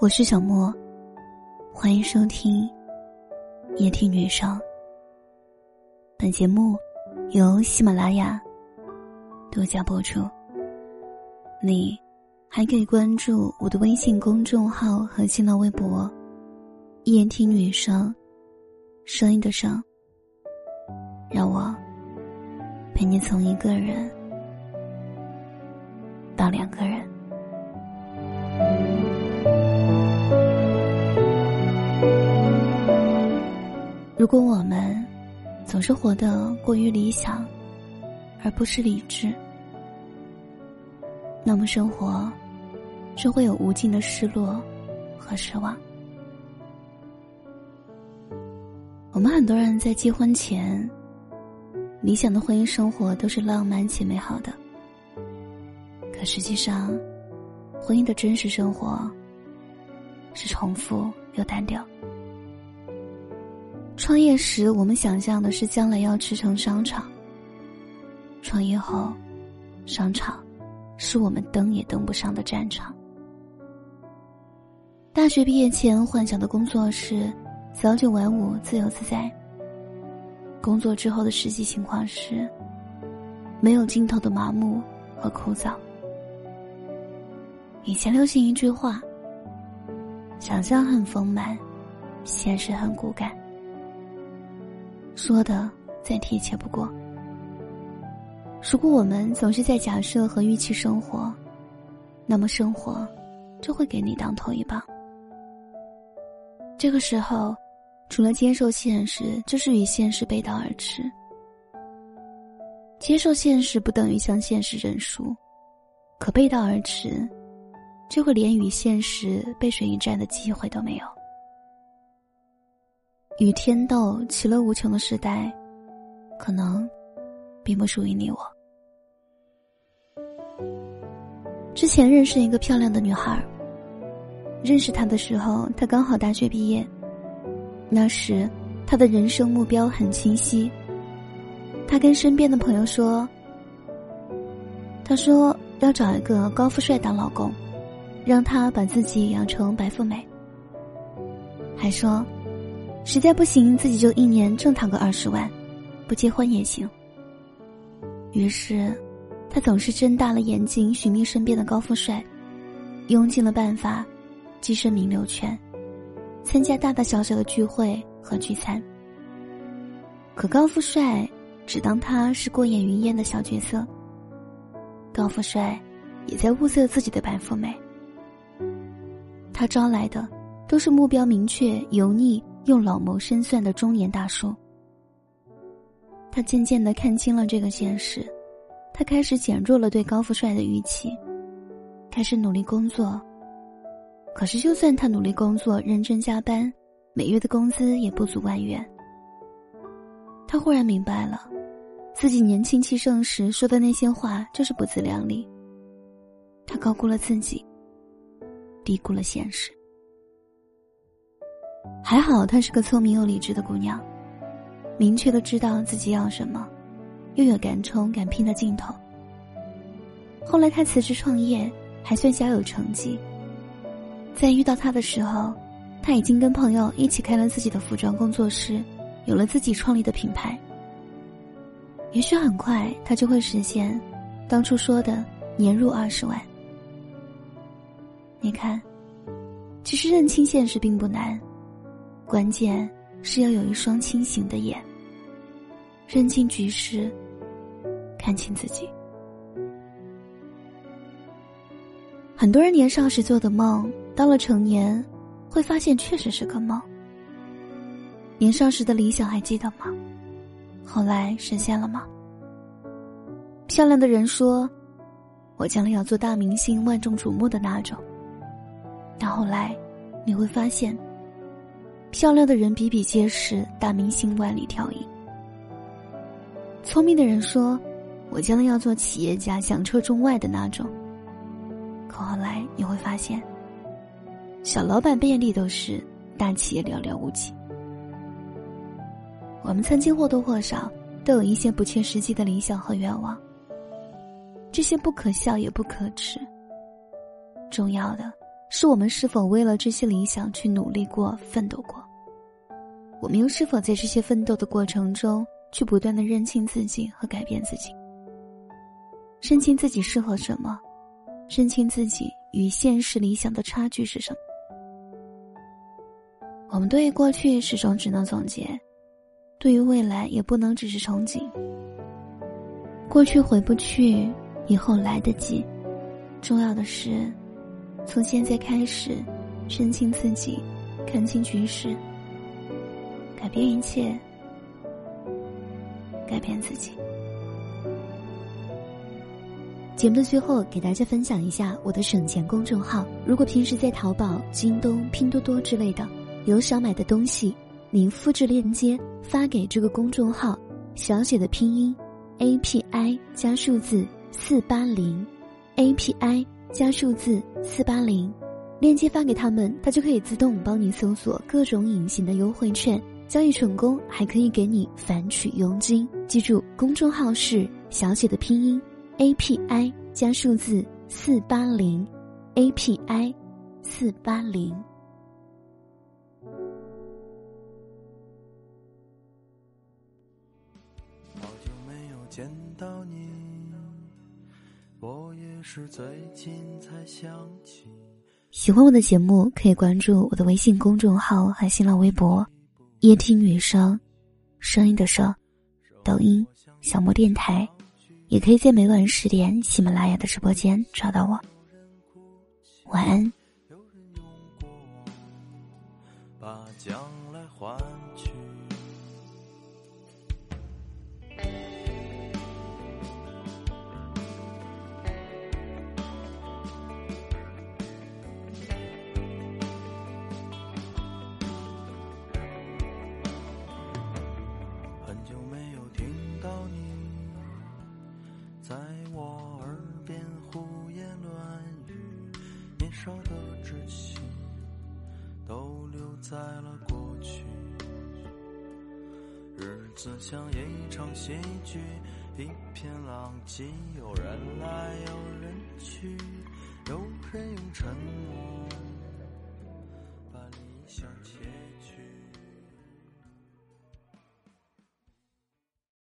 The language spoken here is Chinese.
我是小莫，欢迎收听夜听女生。本节目由喜马拉雅独家播出。你还可以关注我的微信公众号和新浪微博“夜听女生”，声音的声，让我陪你从一个人到两个人。如果我们总是活得过于理想，而不是理智，那么生活就会有无尽的失落和失望。我们很多人在结婚前，理想的婚姻生活都是浪漫且美好的，可实际上，婚姻的真实生活是重复又单调。创业时，我们想象的是将来要驰骋商场；创业后，商场是我们登也登不上的战场。大学毕业前幻想的工作是早九晚五、自由自在。工作之后的实际情况是没有尽头的麻木和枯燥。以前流行一句话：“想象很丰满，现实很骨感。”说的再贴切不过。如果我们总是在假设和预期生活，那么生活就会给你当头一棒。这个时候，除了接受现实，就是与现实背道而驰。接受现实不等于向现实认输，可背道而驰，就会连与现实背水一战的机会都没有。与天斗、其乐无穷的时代，可能并不属于你我。之前认识一个漂亮的女孩认识她的时候，她刚好大学毕业。那时，她的人生目标很清晰。她跟身边的朋友说：“她说要找一个高富帅当老公，让他把自己养成白富美。”还说。实在不行，自己就一年挣他个二十万，不结婚也行。于是，他总是睁大了眼睛寻觅身边的高富帅，用尽了办法，跻身名流圈，参加大大小小的聚会和聚餐。可高富帅只当他是过眼云烟的小角色。高富帅也在物色自己的白富美。他招来的都是目标明确、油腻。又老谋深算的中年大叔，他渐渐的看清了这个现实，他开始减弱了对高富帅的预期，开始努力工作。可是，就算他努力工作、认真加班，每月的工资也不足万元。他忽然明白了，自己年轻气盛时说的那些话就是不自量力。他高估了自己，低估了现实。还好，她是个聪明又理智的姑娘，明确的知道自己要什么，又有敢冲敢拼的劲头。后来她辞职创业，还算小有成绩。在遇到他的时候，他已经跟朋友一起开了自己的服装工作室，有了自己创立的品牌。也许很快，他就会实现当初说的年入二十万。你看，其实认清现实并不难。关键是要有一双清醒的眼，认清局势，看清自己。很多人年少时做的梦，到了成年，会发现确实是个梦。年少时的理想还记得吗？后来实现了吗？漂亮的人说：“我将来要做大明星，万众瞩目的那种。”但后来，你会发现。漂亮的人比比皆是，大明星万里挑一。聪明的人说：“我将来要做企业家，响彻中外的那种。”可后来你会发现，小老板遍地都是，大企业寥寥无几。我们曾经或多或少都有一些不切实际的理想和愿望。这些不可笑也不可耻。重要的是，我们是否为了这些理想去努力过、奋斗过？我们又是否在这些奋斗的过程中，去不断的认清自己和改变自己？认清自己适合什么？认清自己与现实理想的差距是什么？我们对于过去始终只能总结，对于未来也不能只是憧憬。过去回不去，以后来得及。重要的是，从现在开始，认清自己，看清局势，改变一切，改变自己。节目的最后，给大家分享一下我的省钱公众号。如果平时在淘宝、京东、拼多多之类的有想买的东西，您复制链接发给这个公众号，小写的拼音 A P I 加数字四八零，A P I 加数字四八零，链接发给他们，他就可以自动帮你搜索各种隐形的优惠券，交易成功还可以给你返取佣金。记住，公众号是小写的拼音。A P I 加数字四八零，A P I 四八零。好久没有见到你，我也是最近才想起。喜欢我的节目，可以关注我的微信公众号和新浪微博“夜听女生”，声音的声，抖音小莫电台。也可以在每晚十点喜马拉雅的直播间找到我。晚安。把将来还在我耳边胡言乱语，年少的稚气都留在了过去。日子像一场戏剧，一片狼藉，有人来，有人去，有人用沉默。